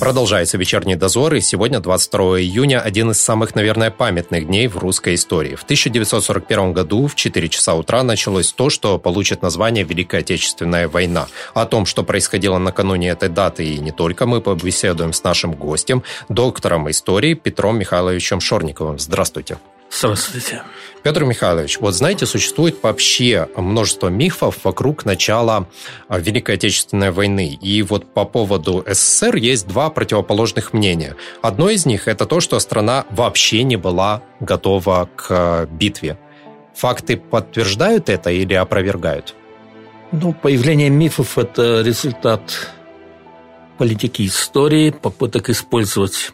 Продолжается вечерний дозор, и сегодня, 22 июня, один из самых, наверное, памятных дней в русской истории. В 1941 году в 4 часа утра началось то, что получит название Великая Отечественная война. О том, что происходило накануне этой даты, и не только, мы побеседуем с нашим гостем, доктором истории Петром Михайловичем Шорниковым. Здравствуйте. Здравствуйте. Петр Михайлович, вот знаете, существует вообще множество мифов вокруг начала а, Великой Отечественной войны. И вот по поводу СССР есть два противоположных мнения. Одно из них – это то, что страна вообще не была готова к а, битве. Факты подтверждают это или опровергают? Ну, появление мифов – это результат политики истории, попыток использовать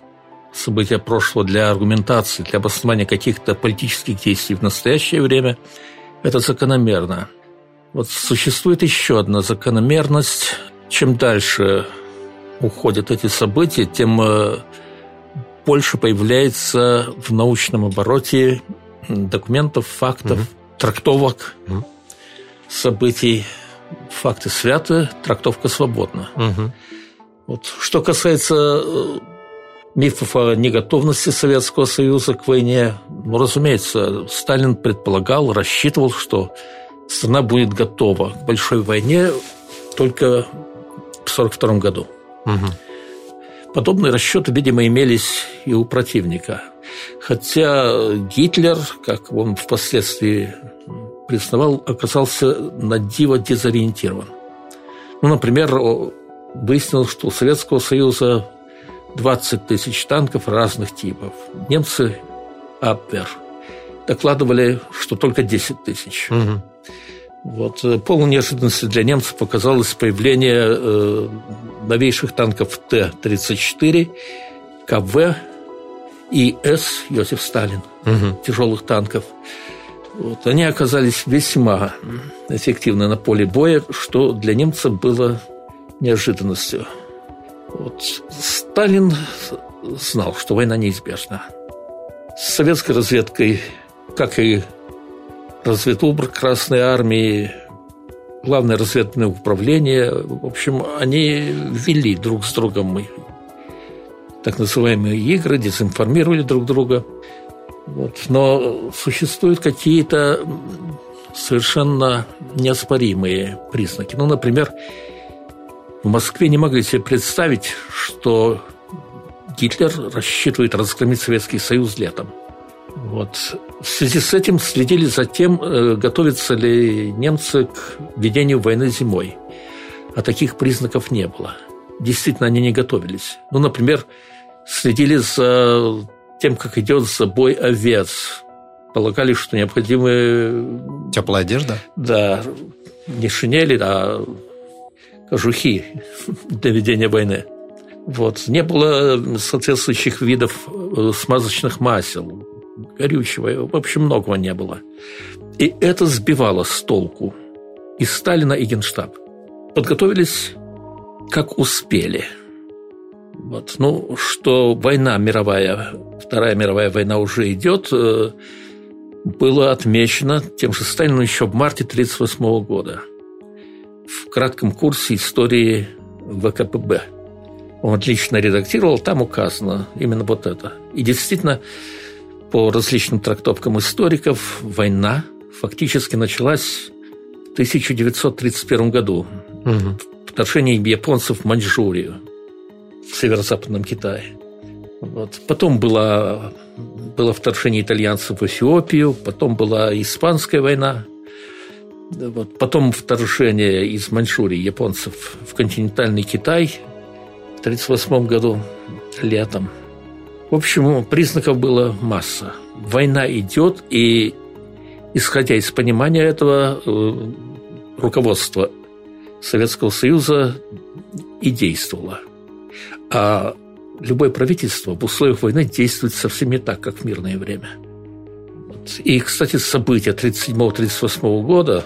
события прошлого для аргументации, для обоснования каких-то политических действий в настоящее время, это закономерно. Вот существует еще одна закономерность. Чем дальше уходят эти события, тем э, больше появляется в научном обороте документов, фактов, угу. трактовок угу. событий. Факты святы, трактовка свободна. Угу. Вот. Что касается э, мифов о неготовности Советского Союза к войне. Ну, разумеется, Сталин предполагал, рассчитывал, что страна будет готова к большой войне только в 1942 году. Угу. Подобные расчеты, видимо, имелись и у противника. Хотя Гитлер, как он впоследствии признавал, оказался на диво дезориентирован. Ну, например, выяснилось, что у Советского Союза 20 тысяч танков разных типов. Немцы Абвер докладывали, что только 10 тысяч. Угу. Вот. Э, полной неожиданностью для немцев показалось появление э, новейших танков Т-34, КВ и С Йосиф Сталин, угу. тяжелых танков. Вот. Они оказались весьма эффективны на поле боя, что для немцев было неожиданностью. Вот Сталин знал, что война неизбежна. С советской разведкой, как и разведубр Красной Армии, Главное разведное управление, в общем, они вели друг с другом так называемые игры, дезинформировали друг друга. Вот. Но существуют какие-то совершенно неоспоримые признаки. Ну, например, в Москве не могли себе представить, что Гитлер рассчитывает разгромить Советский Союз летом. Вот. В связи с этим следили за тем, э, готовятся ли немцы к ведению войны зимой. А таких признаков не было. Действительно, они не готовились. Ну, например, следили за тем, как идет забой овец. Полагали, что необходимы... Теплая одежда? Да. Не шинели, а кожухи для ведения войны. Вот. Не было соответствующих видов э, смазочных масел, горючего, в общем, многого не было. И это сбивало с толку и Сталина, и Генштаб. Подготовились как успели. Вот. Ну, что война мировая, Вторая мировая война уже идет, э, было отмечено тем же Сталином еще в марте 1938 года – в кратком курсе истории ВКПБ. Он отлично редактировал, там указано именно вот это. И действительно, по различным трактовкам историков, война фактически началась в 1931 году. Угу. Вторжение японцев в Маньчжурию, в северо-западном Китае. Вот. Потом было, было вторжение итальянцев в Эфиопию, потом была Испанская война – вот. Потом вторжение из Маньчжурии японцев в континентальный Китай в 1938 году летом. В общем, признаков было масса. Война идет, и исходя из понимания этого, э, руководство Советского Союза и действовало. А любое правительство в условиях войны действует совсем не так, как в мирное время – и, кстати, события 1937-1938 года,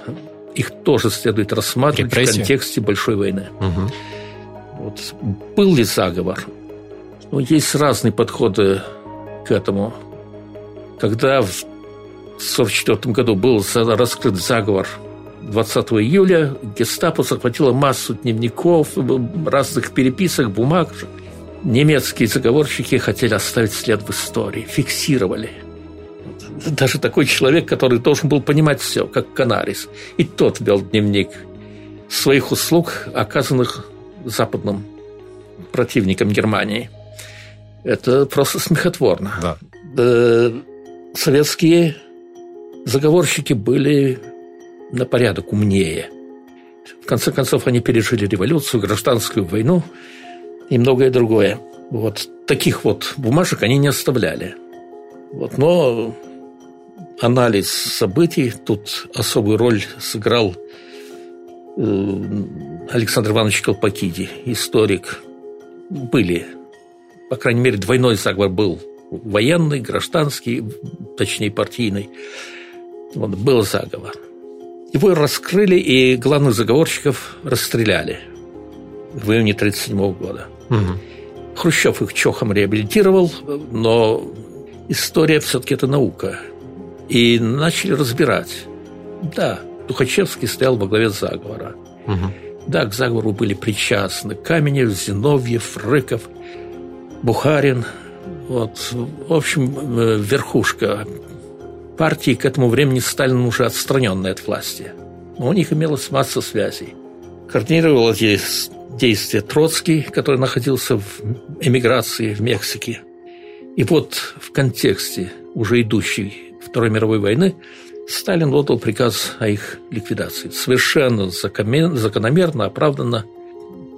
их тоже следует рассматривать Репрессии. в контексте большой войны. Угу. Вот. Был ли заговор? Ну, есть разные подходы к этому. Когда в 1944 году был раскрыт заговор 20 июля, гестапо захватило массу дневников, разных переписок, бумаг. Немецкие заговорщики хотели оставить след в истории, фиксировали. Даже такой человек, который должен был понимать все, как Канарис, и тот вел дневник своих услуг, оказанных западным противникам Германии. Это просто смехотворно. Да. Советские заговорщики были на порядок умнее. В конце концов, они пережили революцию, гражданскую войну и многое другое. Вот таких вот бумажек они не оставляли. Вот, но анализ событий тут особую роль сыграл э, Александр Иванович Колпакиди, историк. Были, по крайней мере, двойной заговор был военный, гражданский, точнее партийный. Вот, был заговор. Его раскрыли, и главных заговорщиков расстреляли в июне 1937 года. Угу. Хрущев их чохом реабилитировал, но история все-таки это наука. И начали разбирать. Да, Тухачевский стоял во главе заговора. Угу. Да, к заговору были причастны Каменев, Зиновьев, Рыков, Бухарин. Вот, в общем, э, верхушка партии к этому времени Сталин уже отстраненный от власти. Но у них имелась масса связей. Координировал эти действия Троцкий, который находился в эмиграции в Мексике. И вот в контексте уже идущей Второй мировой войны Сталин отдал приказ о их ликвидации. Совершенно закономерно, оправданно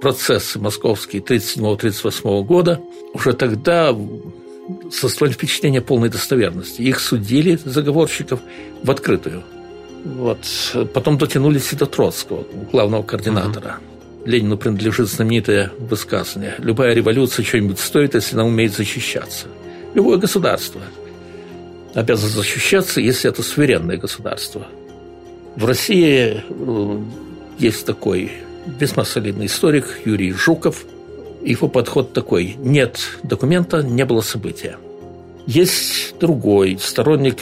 процессы московские 1937-1938 года. Уже тогда создавали впечатление полной достоверности. Их судили, заговорщиков, в открытую. Вот. Потом дотянулись и до Троцкого, главного координатора. Угу. Ленину принадлежит знаменитое высказывание «Любая революция что-нибудь стоит, если она умеет защищаться». Любое государство обязано защищаться, если это суверенное государство. В России э, есть такой весьма солидный историк Юрий Жуков – его подход такой. Нет документа, не было события. Есть другой сторонник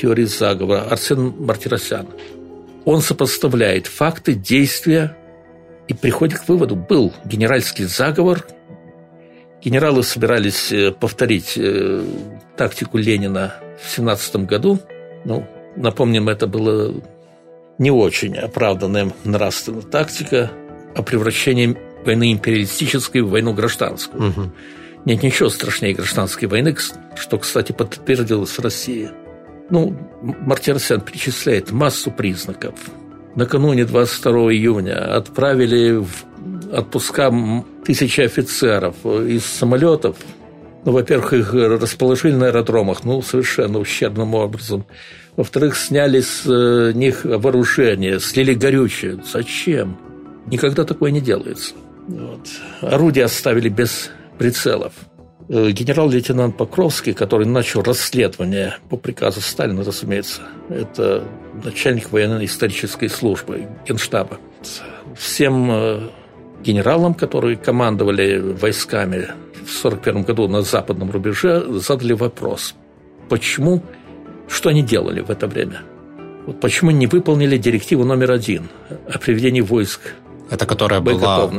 теории заговора, Арсен Мартиросян. Он сопоставляет факты, действия и приходит к выводу, был генеральский заговор, генералы собирались э, повторить э, тактику Ленина в 17 году. Ну, напомним, это было не очень оправданная нравственная тактика о превращении войны империалистической в войну гражданскую. Угу. Нет ничего страшнее гражданской войны, что, кстати, подтвердилось в России. Ну, Мартиросян перечисляет массу признаков. Накануне 22 июня отправили в отпуска тысячи офицеров из самолетов. Ну, во-первых, их расположили на аэродромах, ну, совершенно ущербным образом. Во-вторых, сняли с э, них вооружение, слили горючее. Зачем? Никогда такое не делается. Вот. Орудия оставили без прицелов. Э, генерал-лейтенант Покровский, который начал расследование по приказу Сталина, разумеется, это начальник военно-исторической службы Генштаба. Всем э, генералам, которые командовали войсками в 1941 году на западном рубеже, задали вопрос, почему, что они делали в это время. Вот почему не выполнили директиву номер один о приведении войск это которая была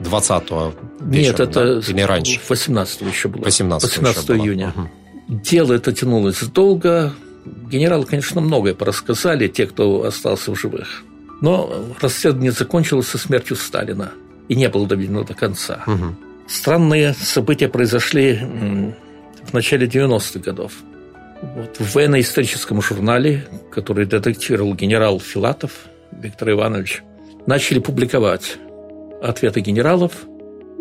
20-го Нет, это да? Или раньше? 18 еще было. 18, 18 июня. Угу. Дело это тянулось долго. Генералы, конечно, многое порассказали, те, кто остался в живых. Но расследование закончилось со смертью Сталина и не было доведено до конца. Угу. Странные события произошли в начале 90-х годов. Вот в военно-историческом журнале, который редактировал генерал Филатов Виктор Иванович, начали публиковать ответы генералов,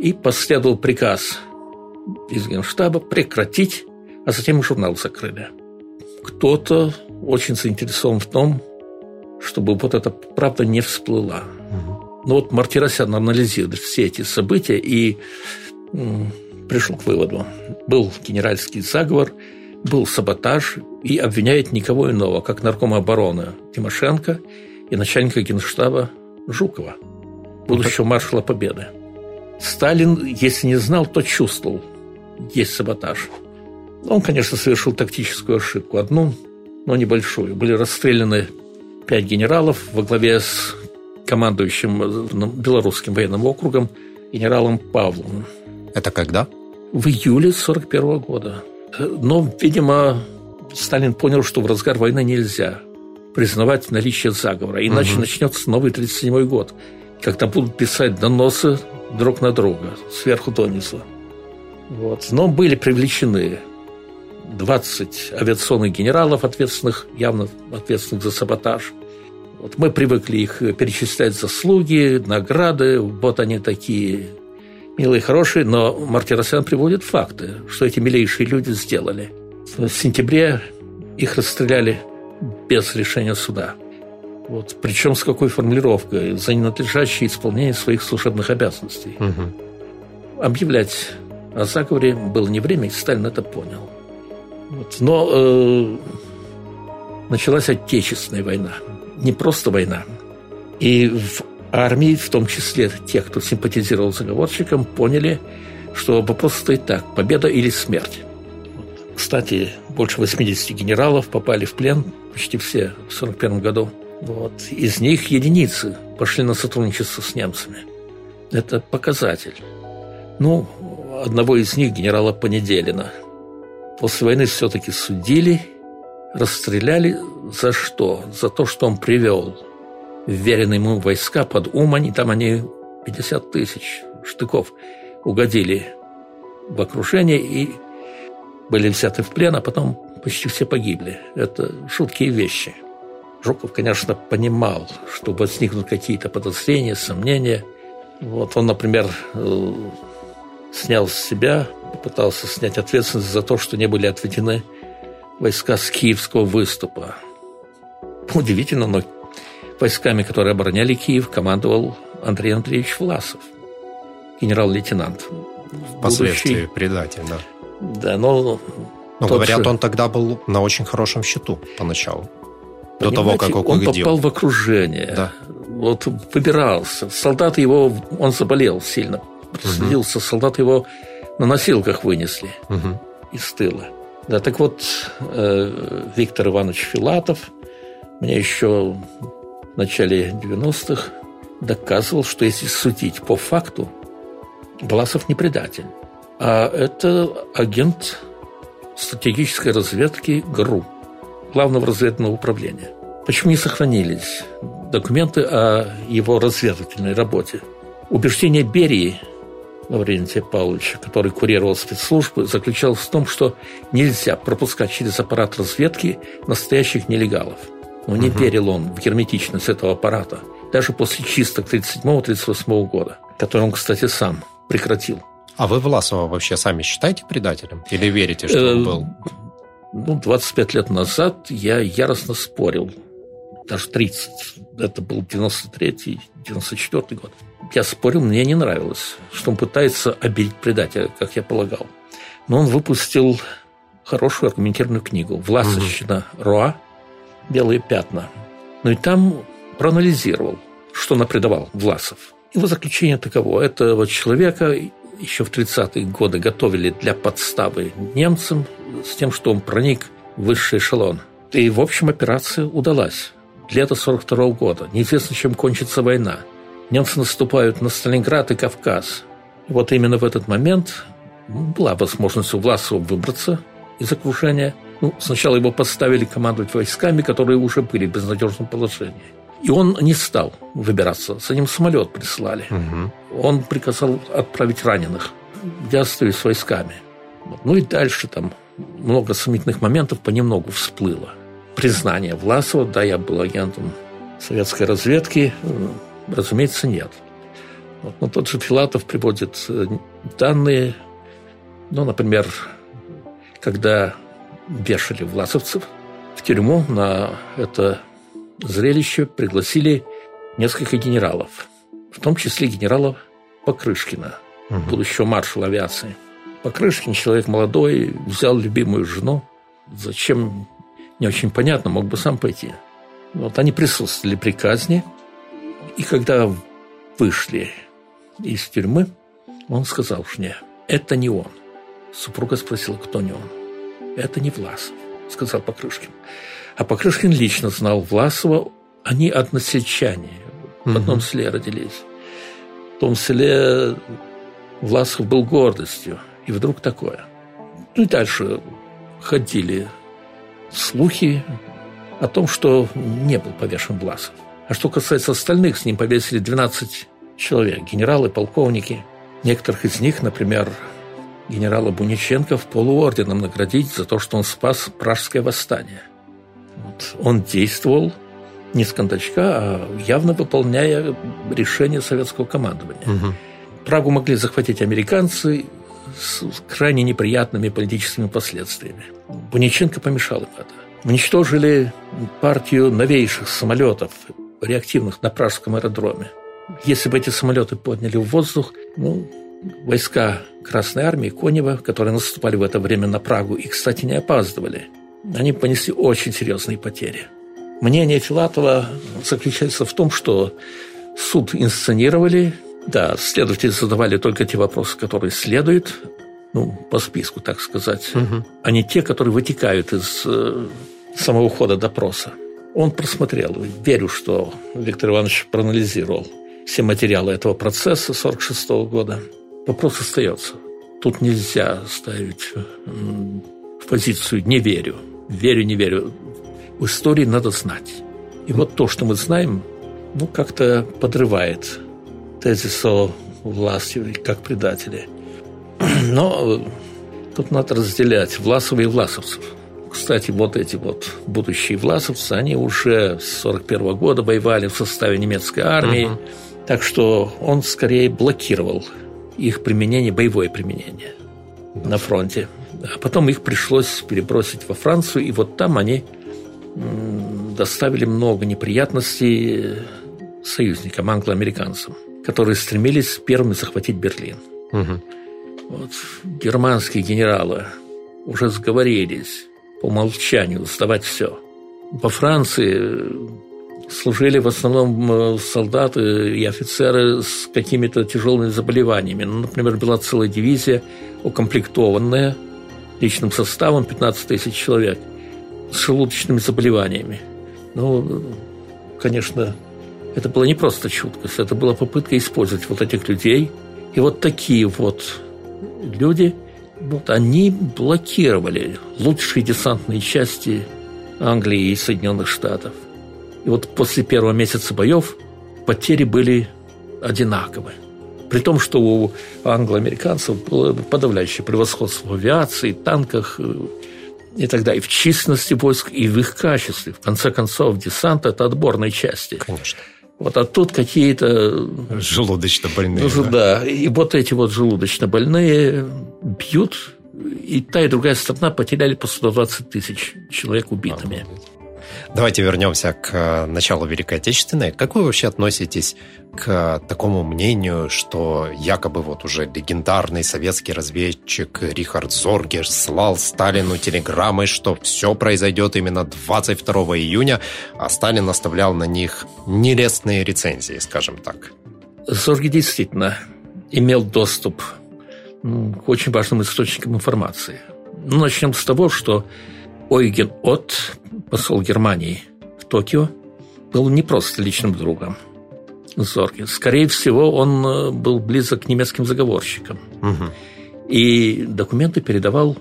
и последовал приказ из Генштаба прекратить, а затем журнал закрыли. Кто-то очень заинтересован в том, чтобы вот эта правда не всплыла. Но вот Мартиросян анализирует все эти события и пришел к выводу. Был генеральский заговор, был саботаж и обвиняет никого иного, как наркома обороны Тимошенко и начальника генштаба Жукова, будущего маршала Победы. Сталин, если не знал, то чувствовал. есть саботаж. Он, конечно, совершил тактическую ошибку, одну, но небольшую. Были расстреляны пять генералов во главе с командующим ну, Белорусским военным округом генералом Павловым. Это когда? В июле 1941 года. Но, видимо, Сталин понял, что в разгар войны нельзя признавать наличие заговора, иначе угу. начнется новый 1937 год, когда будут писать доносы друг на друга, сверху донизу. Вот. Но были привлечены 20 авиационных генералов, ответственных, явно ответственных за саботаж. Вот мы привыкли их перечислять заслуги, награды, вот они такие милые, хорошие, но Мартиросян приводит факты, что эти милейшие люди сделали. В сентябре их расстреляли без решения суда. Вот. Причем с какой формулировкой? За ненадлежащее исполнение своих служебных обязанностей. Угу. Объявлять о заговоре было не время, и Сталин это понял. Вот. Но э, началась Отечественная война. Не просто война. И в армии, в том числе тех, кто симпатизировал заговорщикам, поняли, что вопрос стоит так – победа или смерть. Кстати, больше 80 генералов попали в плен, почти все в 1941 году. Вот. Из них единицы пошли на сотрудничество с немцами. Это показатель. Ну, одного из них, генерала Понеделина, после войны все-таки судили, расстреляли за что? За то, что он привел вверенные ему войска под Умань, и там они 50 тысяч штыков угодили в окружение и были взяты в плен, а потом почти все погибли. Это шуткие вещи. Жуков, конечно, понимал, что возникнут какие-то подозрения, сомнения. Вот он, например, э, снял с себя, попытался снять ответственность за то, что не были отведены войска с киевского выступа. Удивительно, но войсками, которые обороняли Киев, командовал Андрей Андреевич Власов, генерал-лейтенант. Впоследствии будущий... предатель, да. Да, но... Но говорят, же... он тогда был на очень хорошем счету поначалу. До того, как он попал в окружение. Да. Вот выбирался. Солдаты его... Он заболел сильно. Следился. Угу. Солдаты его на носилках вынесли угу. из тыла. Да, так вот, э, Виктор Иванович Филатов мне еще в начале 90-х доказывал, что если судить по факту, Власов не предатель, а это агент стратегической разведки ГРУ, Главного разведывательного управления. Почему не сохранились документы о его разведывательной работе? Убеждение Берии Лаврентия Павловича, который курировал спецслужбы, заключалось в том, что нельзя пропускать через аппарат разведки настоящих нелегалов – но не угу. верил он в герметичность этого аппарата, даже после чисток 1937-1938 года, который он, кстати, сам прекратил. А вы Власова вообще сами считаете предателем? Или верите, что он э, был? Ну, 25 лет назад я яростно спорил. Даже 30. Это был 93-й, 94 год. Я спорил, мне не нравилось, что он пытается обелить предателя, как я полагал. Но он выпустил хорошую аргументированную книгу «Власовщина Руа белые пятна. Ну и там проанализировал, что напредавал Власов. Его заключение таково. Этого человека еще в 30-е годы готовили для подставы немцам с тем, что он проник в высший эшелон. И, в общем, операция удалась. Лето 42 -го года. Неизвестно, чем кончится война. Немцы наступают на Сталинград и Кавказ. И вот именно в этот момент была возможность у Власова выбраться из окружения – ну, сначала его поставили командовать войсками, которые уже были в безнадежном положении. И он не стал выбираться. За ним самолет прислали. Угу. Он приказал отправить раненых. Я остаюсь с войсками. Ну и дальше там много сомнительных моментов понемногу всплыло. Признание Власова, да, я был агентом советской разведки, разумеется, нет. Вот, но тот же Филатов приводит э, данные, ну, например, когда вешали власовцев. В тюрьму на это зрелище пригласили несколько генералов, в том числе генерала Покрышкина, угу. будущего маршала авиации. Покрышкин, человек молодой, взял любимую жену. Зачем, не очень понятно, мог бы сам пойти. Вот они присутствовали при казни, и когда вышли из тюрьмы, он сказал жене, это не он. Супруга спросила, кто не он. «Это не Власов», – сказал Покрышкин. А Покрышкин лично знал Власова. Они односельчане. В одном селе родились. В том селе Власов был гордостью. И вдруг такое. Ну и дальше ходили слухи о том, что не был повешен Власов. А что касается остальных, с ним повесили 12 человек. Генералы, полковники. Некоторых из них, например, генерала Буниченко в полуорденом наградить за то, что он спас Пражское восстание. Вот. Он действовал не с кондачка, а явно выполняя решение советского командования. Угу. Прагу могли захватить американцы с крайне неприятными политическими последствиями. Буниченко помешал им это. Уничтожили партию новейших самолетов, реактивных на Пражском аэродроме. Если бы эти самолеты подняли в воздух, ну, войска Красной Армии Конева, которые наступали в это время на Прагу и, кстати, не опаздывали, они понесли очень серьезные потери. Мнение Филатова заключается в том, что суд инсценировали, да, следователи задавали только те вопросы, которые следуют, ну, по списку, так сказать, угу. а не те, которые вытекают из э, самого хода допроса. Он просмотрел, верю, что Виктор Иванович проанализировал все материалы этого процесса 1946 года – Вопрос остается. Тут нельзя ставить в позицию «не верю», «верю, не верю». В истории надо знать. И вот то, что мы знаем, ну, как-то подрывает тезис о власти как предатели. Но тут надо разделять Власова и власовцев. Кстати, вот эти вот будущие власовцы, они уже с 41 года воевали в составе немецкой армии, угу. так что он скорее блокировал их применение, боевое применение на фронте. А потом их пришлось перебросить во Францию, и вот там они доставили много неприятностей союзникам, англоамериканцам, которые стремились первыми захватить Берлин. Угу. Вот, германские генералы уже сговорились по умолчанию сдавать все. Во Франции служили в основном солдаты и офицеры с какими-то тяжелыми заболеваниями. Ну, например, была целая дивизия, укомплектованная личным составом 15 тысяч человек с желудочными заболеваниями. Ну, конечно, это была не просто чуткость, это была попытка использовать вот этих людей. И вот такие вот люди, вот они блокировали лучшие десантные части Англии и Соединенных Штатов. И вот после первого месяца боев потери были одинаковы. При том, что у англоамериканцев было подавляющее превосходство в авиации, танках э, и тогда и в численности войск, и в их качестве. В конце концов, десант – это отборные части. Конечно. Вот а тут какие-то... Желудочно больные. Ну, да. да. И вот эти вот желудочно больные бьют, и та и другая страна потеряли по 120 тысяч человек убитыми. Обалдеть. Давайте вернемся к э, началу Великой Отечественной. Как вы вообще относитесь к такому мнению, что якобы вот уже легендарный советский разведчик Рихард Зоргер слал Сталину телеграммы, что все произойдет именно 22 июня, а Сталин оставлял на них нелестные рецензии, скажем так? Зорги действительно имел доступ к очень важным источникам информации. Ну, начнем с того, что Ойген От, посол Германии в Токио, был не просто личным другом Зорги. Скорее всего, он э, был близок к немецким заговорщикам. Угу. И документы передавал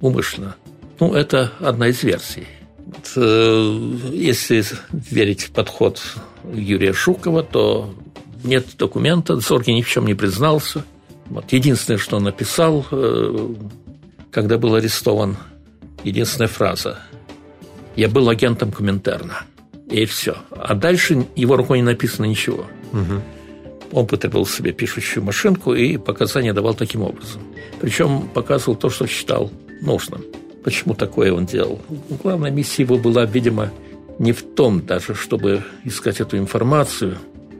умышленно. Ну, это одна из версий. Э, если верить в подход Юрия Шукова, то нет документа, Зорги ни в чем не признался. Вот. Единственное, что он написал, э, когда был арестован единственная фраза. «Я был агентом Коминтерна». И все. А дальше его рукой не написано ничего. Угу. Он потребовал себе пишущую машинку и показания давал таким образом. Причем показывал то, что считал нужным. Почему такое он делал? Главная миссия его была, видимо, не в том даже, чтобы искать эту информацию,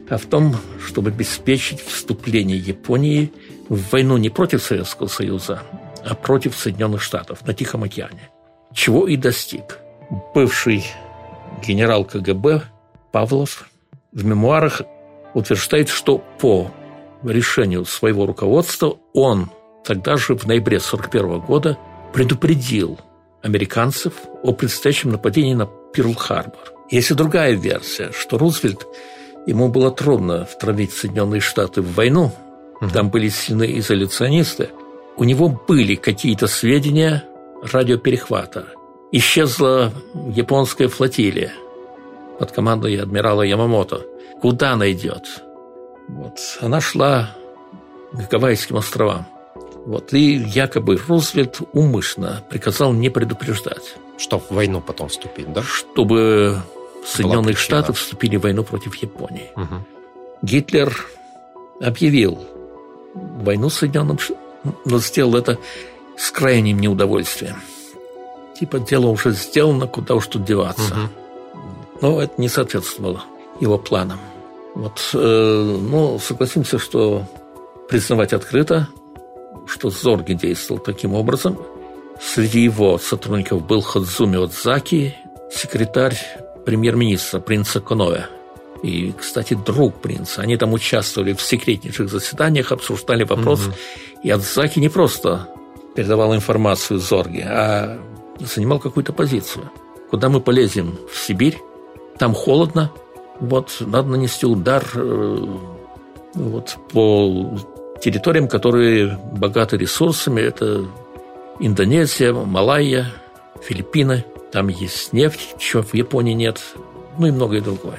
а в том, чтобы обеспечить вступление Японии в войну не против Советского Союза, а против Соединенных Штатов на Тихом океане чего и достиг. Бывший генерал КГБ Павлов в мемуарах утверждает, что по решению своего руководства он тогда же, в ноябре 1941 года, предупредил американцев о предстоящем нападении на Перл-Харбор. Есть и другая версия, что Рузвельт, ему было трудно втравить Соединенные Штаты в войну, угу. там были сильные изоляционисты, у него были какие-то сведения радиоперехвата. Исчезла японская флотилия под командой адмирала Ямамото. Куда она идет? Вот. Она шла к Гавайским островам. Вот. И якобы Рузвельт умышленно приказал не предупреждать. Что в войну потом вступить, да? Чтобы Соединенные Штаты вступили в войну против Японии. Угу. Гитлер объявил войну Соединенным Штатам, но сделал это с крайним неудовольствием. Типа дело уже сделано, куда уж тут деваться. Угу. Но это не соответствовало его планам. Вот, э, ну, согласимся, что признавать открыто, что Зорги действовал таким образом. Среди его сотрудников был Ходзуми Отзаки, секретарь премьер-министра принца Коноя. И, кстати, друг принца. Они там участвовали в секретнейших заседаниях, обсуждали вопрос. Угу. И Отзаки не просто передавал информацию Зорге, а занимал какую-то позицию. Куда мы полезем? В Сибирь? Там холодно. Вот надо нанести удар э, вот, по территориям, которые богаты ресурсами. Это Индонезия, Малайя, Филиппины. Там есть нефть, чего в Японии нет. Ну и многое другое.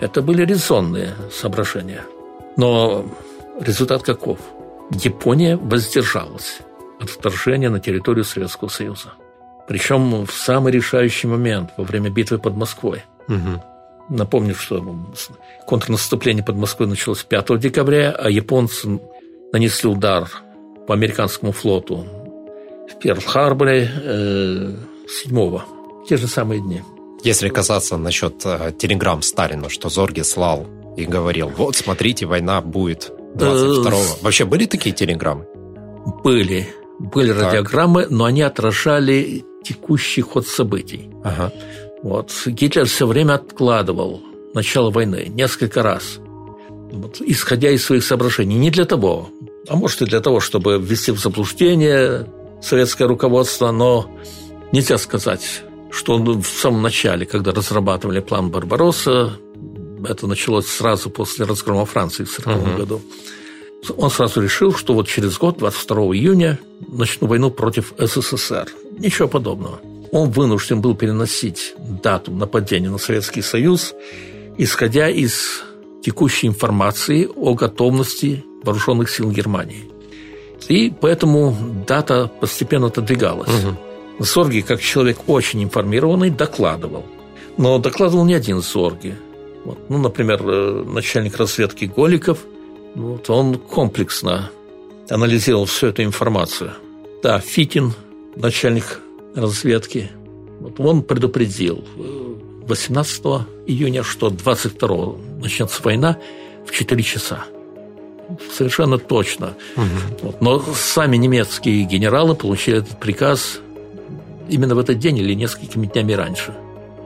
Это были резонные соображения. Но результат каков? Япония воздержалась от вторжения на территорию Советского Союза. Причем в самый решающий момент, во время битвы под Москвой. Угу. Напомню, что контрнаступление под Москвой началось 5 декабря, а японцы нанесли удар по американскому флоту в Перл-Харборе 7 э, те же самые дни. Если казаться насчет э, телеграмм Сталина, что Зорги слал и говорил, вот, смотрите, война будет 22-го. Э, Вообще были такие телеграммы? Были. Были так. радиограммы, но они отражали текущий ход событий. Ага. Вот. Гитлер все время откладывал начало войны несколько раз, вот, исходя из своих соображений. Не для того, а может и для того, чтобы ввести в заблуждение советское руководство, но нельзя сказать, что в самом начале, когда разрабатывали план Барбаросса, это началось сразу после разгрома Франции в 1940 угу. году, он сразу решил, что вот через год, 22 июня, начну войну против СССР. Ничего подобного. Он вынужден был переносить дату нападения на Советский Союз, исходя из текущей информации о готовности вооруженных сил Германии. И поэтому дата постепенно отодвигалась. Угу. Сорги, как человек очень информированный, докладывал. Но докладывал не один Сорги. Вот. Ну, например, э, начальник разведки Голиков, вот, он комплексно анализировал всю эту информацию. Да, Фитин, начальник разведки, вот он предупредил 18 э, июня, что 22 начнется война в 4 часа. Совершенно точно. Угу. Вот. Но сами немецкие генералы получили этот приказ именно в этот день или несколькими днями раньше.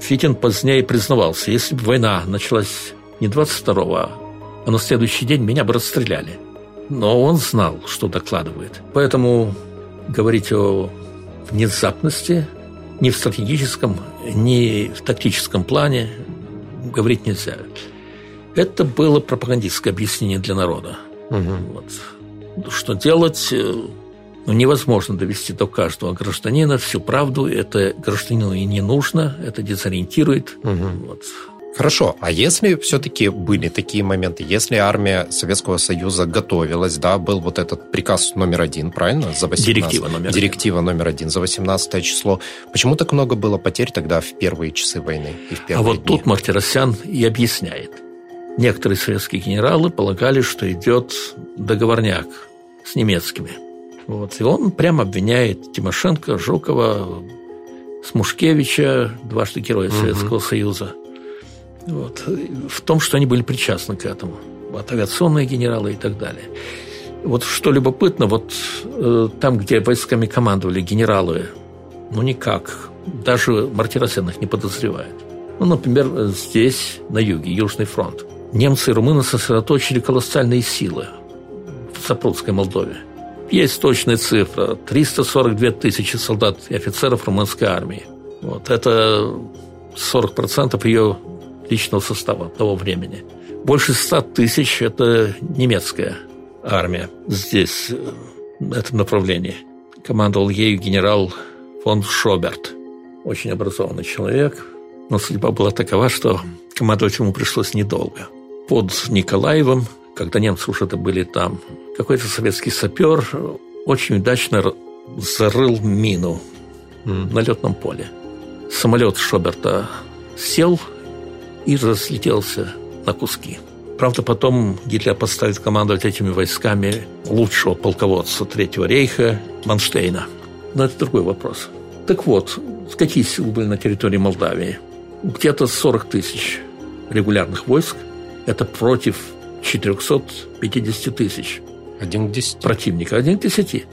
Фитин позднее признавался, если бы война началась не 22 а на следующий день меня бы расстреляли. Но он знал, что докладывает. Поэтому говорить о внезапности ни в стратегическом, ни в тактическом плане говорить нельзя. Это было пропагандистское объяснение для народа. Угу. Вот. Что делать? Ну, невозможно довести до каждого гражданина всю правду. Это гражданину и не нужно, это дезориентирует. Угу. Вот. Хорошо, а если все-таки были такие моменты, если армия Советского Союза готовилась, да, был вот этот приказ номер один, правильно? За 18, директива номер Директива один. номер один за 18 число. Почему так много было потерь тогда в первые часы войны и в первые А вот дни? тут Мартиросян и объясняет. Некоторые советские генералы полагали, что идет договорняк с немецкими. Вот. И он прямо обвиняет Тимошенко, Жукова, Смушкевича, дважды героя угу. Советского Союза – вот, в том, что они были причастны к этому. Вот авиационные генералы и так далее. Вот что любопытно, вот э, там, где войсками командовали генералы, ну никак, даже Мартиросян их не подозревает. Ну, например, здесь, на юге, Южный фронт. Немцы и румыны сосредоточили колоссальные силы в Запорожской Молдове. есть точная цифра. 342 тысячи солдат и офицеров румынской армии. Вот это 40% ее личного состава того времени. Больше 100 тысяч – это немецкая армия здесь, э, в этом направлении. Командовал ею генерал фон Шоберт. Очень образованный человек. Но судьба была такова, что командовать ему пришлось недолго. Под Николаевым, когда немцы уже это были там, какой-то советский сапер очень удачно зарыл мину на летном поле. Самолет Шоберта сел и разлетелся на куски. Правда, потом Гитлер поставит командовать этими войсками лучшего полководца Третьего рейха Манштейна. Но это другой вопрос. Так вот, какие силы были на территории Молдавии? Где-то 40 тысяч регулярных войск. Это против 450 тысяч. Один к десяти. Противника. Один к десяти.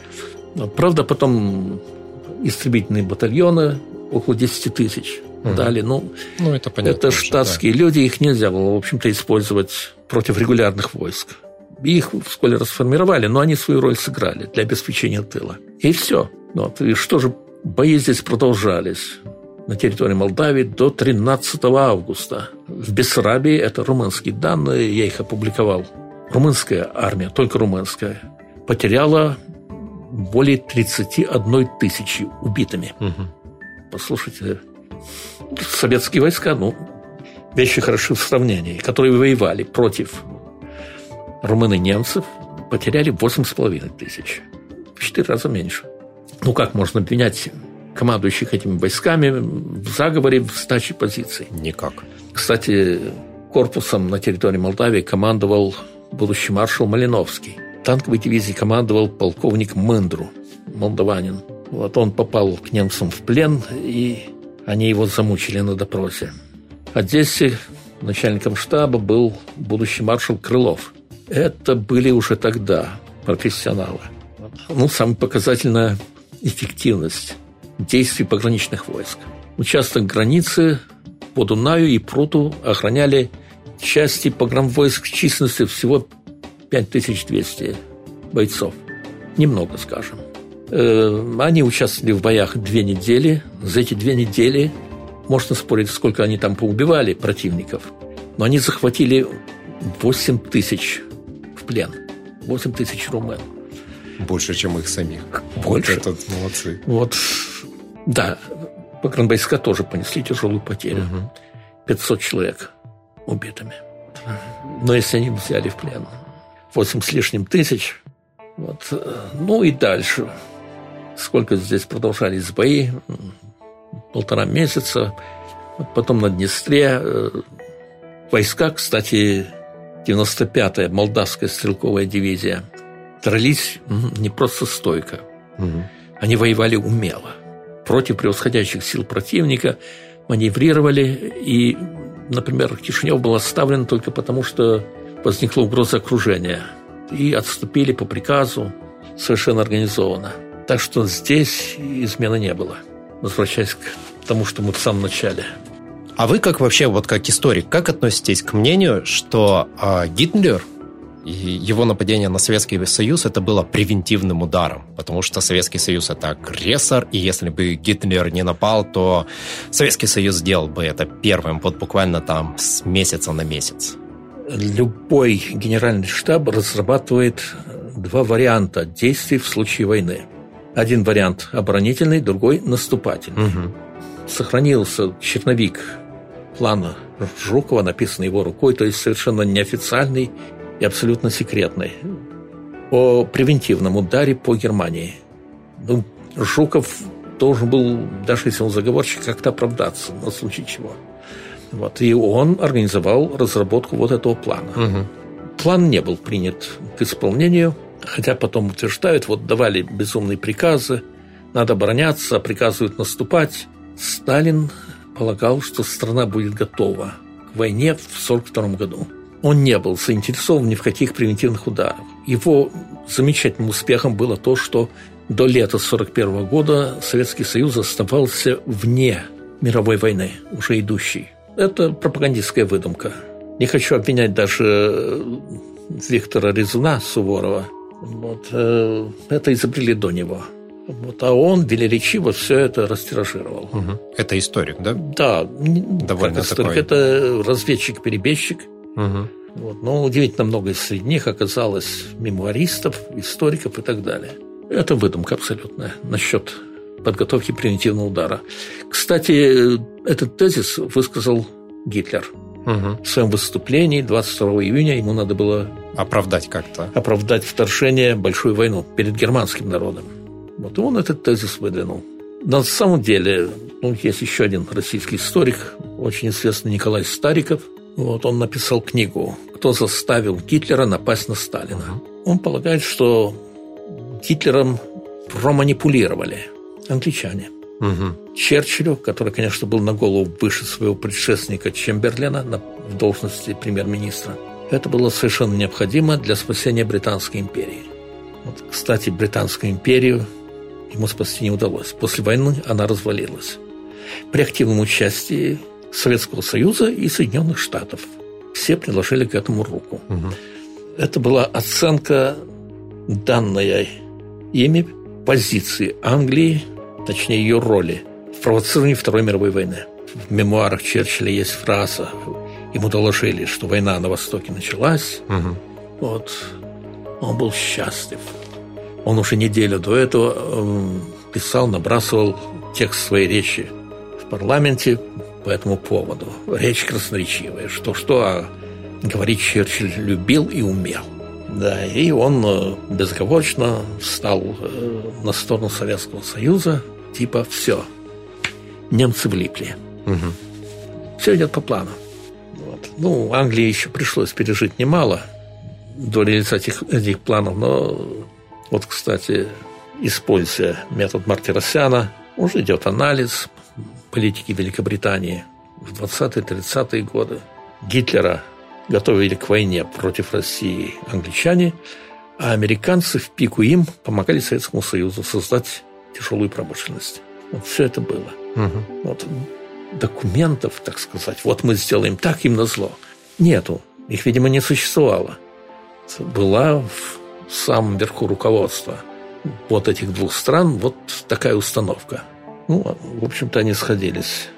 Правда, потом истребительные батальоны около 10 тысяч угу. дали. Ну, ну это понятно. Это штатские да. люди, их нельзя было, в общем-то, использовать против регулярных войск. Их вскоре расформировали, но они свою роль сыграли для обеспечения тыла. И все. Вот. И что же, бои здесь продолжались на территории Молдавии до 13 августа. В Бессарабии, это румынские данные, я их опубликовал. Румынская армия, только румынская, потеряла более 31 тысячи убитыми. Угу. Послушайте, советские войска, ну, вещи хороши в сравнении, которые воевали против румын и немцев, потеряли 8,5 тысяч. В четыре раза меньше. Ну, как можно обвинять командующих этими войсками в заговоре в сдаче позиций? Никак. Кстати, корпусом на территории Молдавии командовал будущий маршал Малиновский. Танковой дивизией командовал полковник Мэндру, молдаванин. Вот он попал к немцам в плен, и они его замучили на допросе. В Одессе начальником штаба был будущий маршал Крылов. Это были уже тогда профессионалы. Ну, самая показательная эффективность действий пограничных войск. Участок границы по Дунаю и Пруту охраняли части погранвойск численностью всего 5200 бойцов. Немного, скажем. Э, они участвовали в боях две недели. За эти две недели можно спорить, сколько они там поубивали противников. Но они захватили 8 тысяч в плен. 8 тысяч румын. Больше, чем их самих. Больше. Вот это молодцы. Вот, да. Погранвойска тоже понесли тяжелую потерю. Угу. 500 человек убитыми. Но если они взяли в плен 8 с лишним тысяч, вот, ну и дальше – сколько здесь продолжались бои, полтора месяца. Потом на Днестре э, войска, кстати, 95-я молдавская стрелковая дивизия, дрались не просто стойко. Угу. Они воевали умело. Против превосходящих сил противника маневрировали. И, например, Кишинев был оставлен только потому, что возникла угроза окружения. И отступили по приказу совершенно организованно. Так что здесь измены не было. Возвращаясь к тому, что мы в самом начале. А вы как вообще, вот как историк, как относитесь к мнению, что э, Гитлер и его нападение на Советский Союз это было превентивным ударом, потому что Советский Союз это агрессор, и если бы Гитлер не напал, то Советский Союз сделал бы это первым, вот буквально там с месяца на месяц. Любой генеральный штаб разрабатывает два варианта действий в случае войны. Один вариант оборонительный, другой наступательный. Угу. Сохранился черновик плана Жукова, написанный его рукой, то есть совершенно неофициальный и абсолютно секретный, о превентивном ударе по Германии. Ну, Жуков должен был, даже если он заговорщик, как-то оправдаться на случай чего. Вот. И он организовал разработку вот этого плана. Угу. План не был принят к исполнению – Хотя потом утверждают, вот давали безумные приказы, надо обороняться, приказывают наступать. Сталин полагал, что страна будет готова к войне в 1942 году. Он не был заинтересован ни в каких превентивных ударах. Его замечательным успехом было то, что до лета 1941 года Советский Союз оставался вне мировой войны, уже идущей. Это пропагандистская выдумка. Не хочу обвинять даже Виктора Резуна Суворова – Вот, э, это изобрели до него. Вот, а он велеречиво все это растиражировал. Угу. Это историк, да? Да, довольно как историк. такой. Это разведчик-перебежчик. Угу. Вот, но удивительно много среди них оказалось мемуаристов, историков и так далее. Это выдумка абсолютная насчет подготовки превентивного удара. Кстати, этот тезис высказал Гитлер. Угу. В своем выступлении 22 июня ему надо было Оправдать как-то. оправдать вторжение, большую войну перед германским народом. Вот и он этот тезис выдвинул. На самом деле, ну, есть еще один российский историк, очень известный Николай Стариков. Вот он написал книгу «Кто заставил Гитлера напасть на Сталина». Он полагает, что Гитлером проманипулировали англичане. Угу. Черчиллю, который, конечно, был на голову выше своего предшественника Чемберлена на, в должности премьер-министра, это было совершенно необходимо для спасения Британской империи. Вот, кстати, Британскую империю ему спасти не удалось. После войны она развалилась. При активном участии Советского Союза и Соединенных Штатов. Все приложили к этому руку. Угу. Это была оценка данная ими позиции Англии, точнее ее роли в провоцировании Второй мировой войны. В мемуарах Черчилля есть фраза, ему доложили, что война на Востоке началась. Угу. Вот. Он был счастлив. Он уже неделю до этого э, писал, набрасывал текст своей речи в парламенте по этому поводу. Речь красноречивая. Что-что, а говорить Черчилль любил и умел. Да, и он э, безоговорочно встал э, на сторону Советского Союза, типа все, немцы влипли. Угу. Все идет по плану. Ну, Англии еще пришлось пережить немало до реализации этих, этих планов, но вот, кстати, используя метод Мартиросяна, уже идет анализ политики Великобритании в 20-30-е годы. Гитлера готовили к войне против России англичане, а американцы в пику им помогали Советскому Союзу создать тяжелую промышленность. Вот все это было. Угу. Вот документов, так сказать, вот мы сделаем так, им назло. Нету. Их, видимо, не существовало. Была в самом верху руководства вот этих двух стран вот такая установка. Ну, в общем-то, они сходились.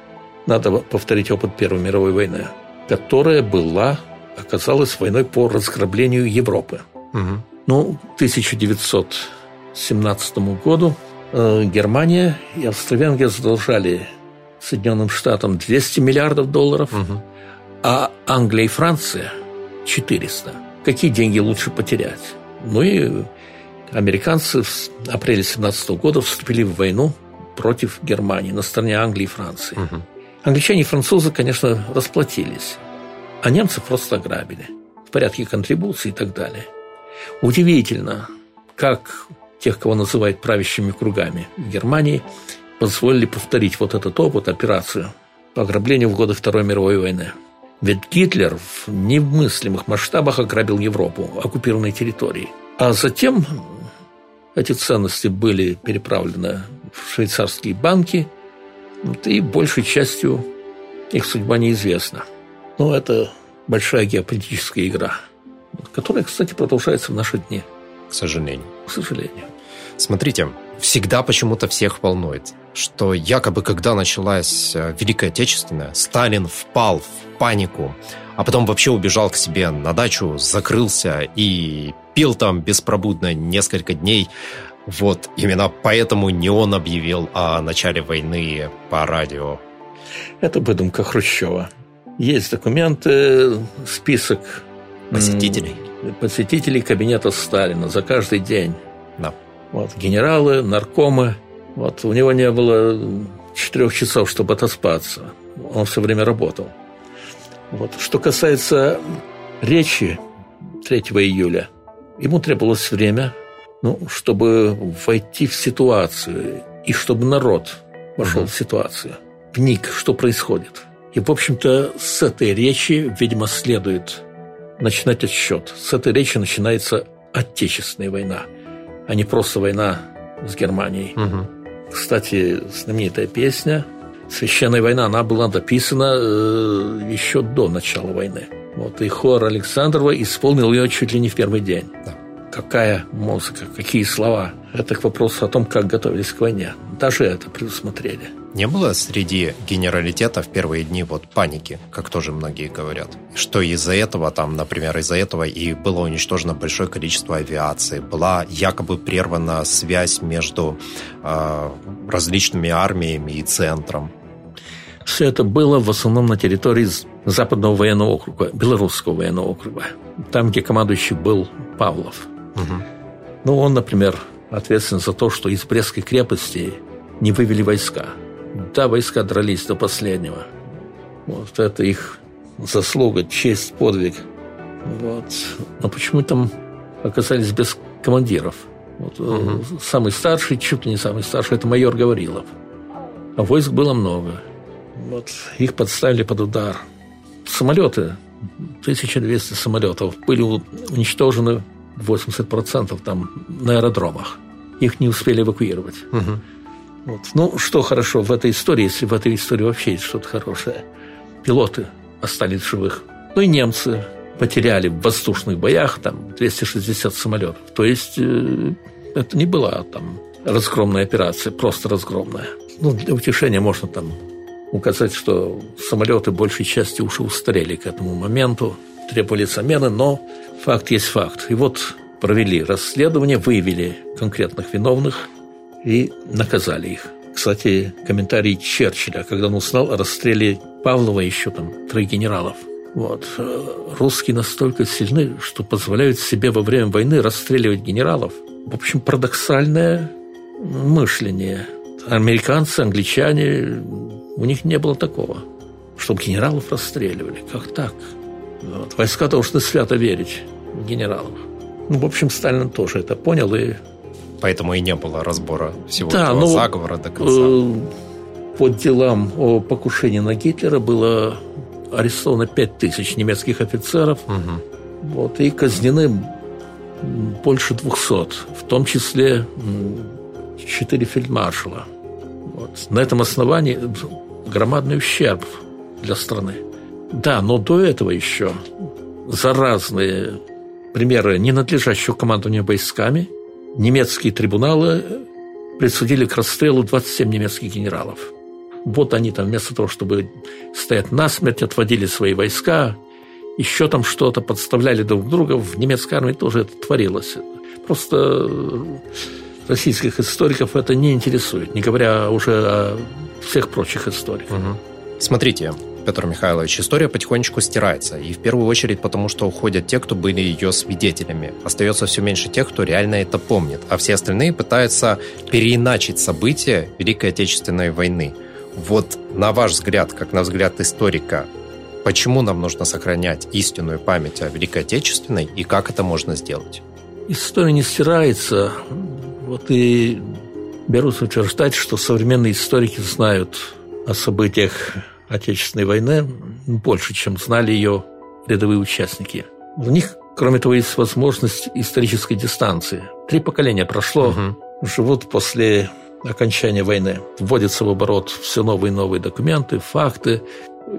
Надо повторить опыт Первой мировой войны, которая была, оказалась войной по разграблению Европы. Угу. Ну, к 1917 году э, Германия и Австро-Венгрия задолжали Соединенным Штатам 200 миллиардов долларов, Угу. а Англия и Франция 400. Какие деньги лучше потерять? Ну и американцы в апреле 17 года вступили в войну против Германии на стороне Англии и Франции. Угу. Англичане и французы, конечно, расплатились, а немцы просто ограбили в порядке контрибуции и так далее. Удивительно, как тех, кого называют правящими кругами в Германии, позволили повторить вот этот опыт, операцию по ограблению в годы Второй мировой войны. Ведь Гитлер в немыслимых масштабах ограбил Европу, оккупированные территории. А затем эти ценности были переправлены в швейцарские банки, и большей частью их судьба неизвестна. Но это большая геополитическая игра, которая, кстати, продолжается в наши дни, К сожалению. к сожалению. Смотрите, всегда почему-то всех волнует, что якобы когда началась э, Великая Отечественная, Сталин впал в панику, а потом вообще убежал к себе на дачу, закрылся и пил там беспробудно несколько дней. Вот именно поэтому не он объявил о начале войны по радио. Это выдумка Хрущева. Есть документы, список м, Посетителей. посетителей кабинета Сталина за каждый день. Да. Вот, генералы, наркомы. Вот, у него не было четырех часов, чтобы отоспаться. Он все время работал. Вот. Что касается речи 3 июля, ему требовалось время, ну, чтобы войти в ситуацию, и чтобы народ вошел Мгм. в ситуацию, вник, что происходит. И, в общем-то, с этой речи, видимо, следует начинать отсчет. С этой речи начинается Отечественная война, а не просто война с Германией. Мгм. Кстати, знаменитая песня «Священная война», она была написана э, еще до начала войны. Вот, и хор Александрова исполнил ее чуть ли не в первый день. Да. какая музыка, какие слова. Это к вопросу о том, как готовились к войне. Даже это предусмотрели. Не было среди генералитета в первые дни вот паники, как тоже многие говорят, что из-за этого, там, например, из-за этого и было уничтожено большое количество авиации, была якобы прервана связь между э, различными армиями и центром. Все это было в основном на территории Западного военного округа, Белорусского военного округа, там, где командующий был Павлов. Угу. Ну, он, например, ответственен за то, что из Брестской крепости не вывели войска. Да, войска дрались до последнего. Вот это их заслуга, честь, подвиг. Вот. Но почему там оказались без командиров? Вот, угу. Самый старший, чуть ли не самый старший, это майор Гаврилов. А войск было много. Вот. Их подставили под удар. Самолеты, 1200 самолетов, были уничтожены 80% там на аэродромах. Их не успели эвакуировать. Угу. Вот. Ну, что хорошо в этой истории, если в этой истории вообще есть что-то хорошее? Пилоты остались живых. Ну и немцы потеряли в воздушных боях там 260 самолетов. То есть э, это не была там разгромная операция, просто разгромная. Ну, для утешения можно там указать, что самолеты большей части уже устарели к этому моменту, требовали замены, но факт есть факт. И вот провели расследование, выявили конкретных виновных и наказали их. Кстати, комментарий Черчилля, когда он узнал о расстреле Павлова еще там троих генералов. Вот. Русские настолько сильны, что позволяют себе во время войны расстреливать генералов. В общем, парадоксальное мышление. Американцы, англичане, у них не было такого, чтобы генералов расстреливали. Как так? Вот. Войска должны свято верить в генералов. Ну, в общем, Сталин тоже это понял и Поэтому и не было разбора всего да, этого ну, заговора до конца. Э, по делам о покушении на Гитлера было арестовано 5 тысяч немецких офицеров. Угу. Вот, и казнены больше 200, в том числе 4 фельдмаршала. Вот. На этом основании громадный ущерб для страны. Да, но до этого еще за разные примеры ненадлежащего командования войсками – немецкие трибуналы присудили к расстрелу 27 немецких генералов. Вот они там вместо того, чтобы стоять насмерть, отводили свои войска, еще там что-то подставляли друг друга. В немецкой армии тоже это творилось. Просто российских историков это не интересует, не говоря уже о всех прочих историках. Угу. Смотрите, Петр Михайлович, история потихонечку стирается. И в первую очередь потому, что уходят те, кто были ее свидетелями. Остается все меньше тех, кто реально это помнит. А все остальные пытаются переиначить события Великой Отечественной войны. Вот на ваш взгляд, как на взгляд историка, почему нам нужно сохранять истинную память о Великой Отечественной и как это можно сделать? История не стирается. Вот и берусь утверждать, что современные историки знают о событиях Отечественной войны больше, чем знали ее рядовые участники. У них, кроме того, есть возможность исторической дистанции. Три поколения прошло, угу. живут после окончания войны. Вводятся в оборот все новые и новые документы, факты,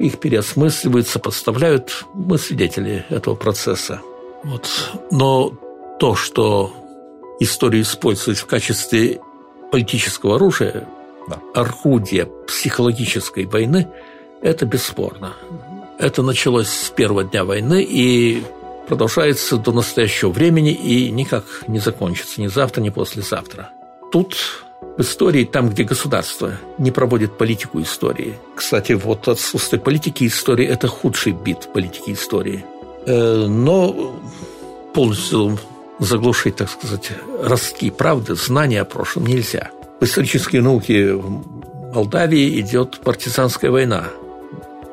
их переосмысливают, сопоставляют. Мы свидетели этого процесса. Вот. Но то, что историю используют в качестве политического оружия, да. орудия психологической войны – это бесспорно. Это началось с первого дня войны и продолжается до настоящего времени и никак не закончится ни завтра, ни послезавтра. Тут в истории, там, где государство не проводит политику истории. Кстати, вот отсутствие политики истории – это худший бит политики истории. Э, но полностью заглушить, так сказать, ростки правды, знания о прошлом нельзя. В исторической науке в Молдавии идет партизанская война –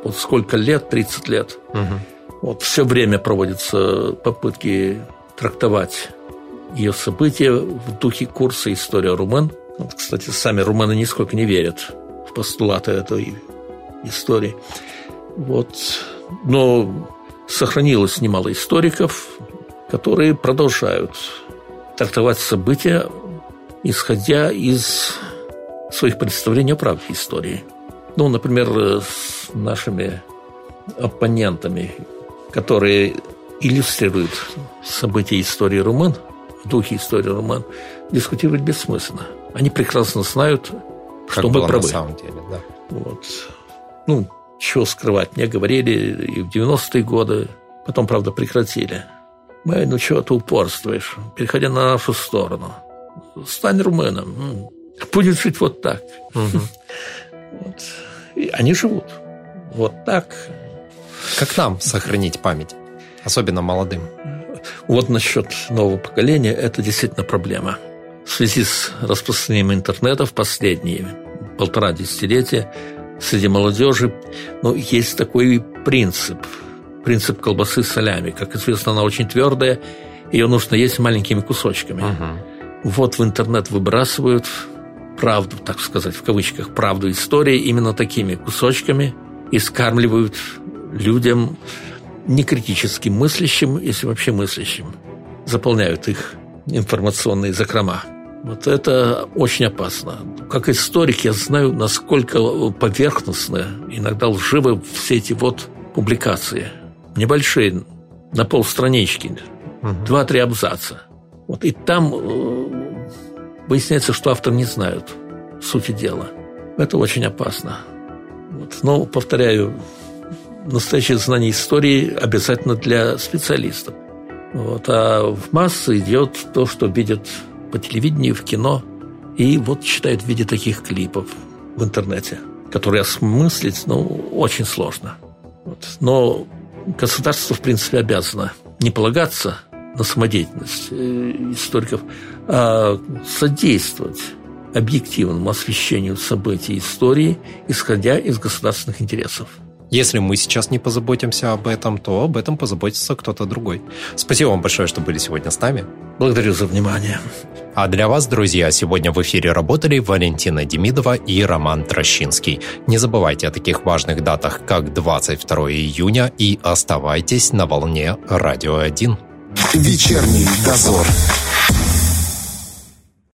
вот сколько лет, 30 лет. Угу. Вот все время проводятся попытки трактовать ее события в духе курса «История румын». Вот, кстати, сами румыны нисколько не верят в постулаты этой истории. Вот. Но сохранилось немало историков, которые продолжают трактовать события, исходя из своих представлений о правде истории. Ну, например, с нашими оппонентами, которые иллюстрируют события истории румын, в духе истории румын, дискутировать бессмысленно. Они прекрасно знают, как что мы правы. на самом деле, да. Вот. Ну, чего скрывать. Мне говорили и в 90-е годы, потом, правда, прекратили. Мы, ну чего ты упорствуешь? Переходи на нашу сторону. Стань румыном. Будет жить вот так. Угу. Вот. И они живут вот так. Как нам сохранить память? Особенно молодым. Вот насчет нового поколения это действительно проблема. В связи с распространением интернета в последние полтора десятилетия среди молодежи ну, есть такой принцип. Принцип колбасы с солями. Как известно, она очень твердая, ее нужно есть маленькими кусочками. Угу. Вот в интернет выбрасывают правду, так сказать, в кавычках, правду истории именно такими кусочками и скармливают людям некритически мыслящим, если вообще мыслящим, заполняют их информационные закрома. Вот это очень опасно. Как историк я знаю, насколько поверхностно, иногда лживы все эти вот публикации. Небольшие, на полстранички, угу. два-три абзаца. Вот и там э, выясняется, что автор не знают сути дела. Это очень опасно. Вот. Но, повторяю, настоящее знание истории обязательно для специалистов. Вот. А в массы идет то, что видят по телевидению, в кино, и вот читают в виде таких клипов в интернете, которые осмыслить ну, очень сложно. Вот. Но государство, в принципе, обязано не полагаться на самодеятельность э, историков, а содействовать объективному освещению событий истории, исходя из государственных интересов. Если мы сейчас не позаботимся об этом, то об этом позаботится кто-то другой. Спасибо вам большое, что были сегодня с нами. Благодарю за внимание. А для вас, друзья, сегодня в эфире работали Валентина Демидова и Роман Трощинский. Не забывайте о таких важных датах, как 22 июня, и оставайтесь на волне «Радио 1». Вечерний дозор.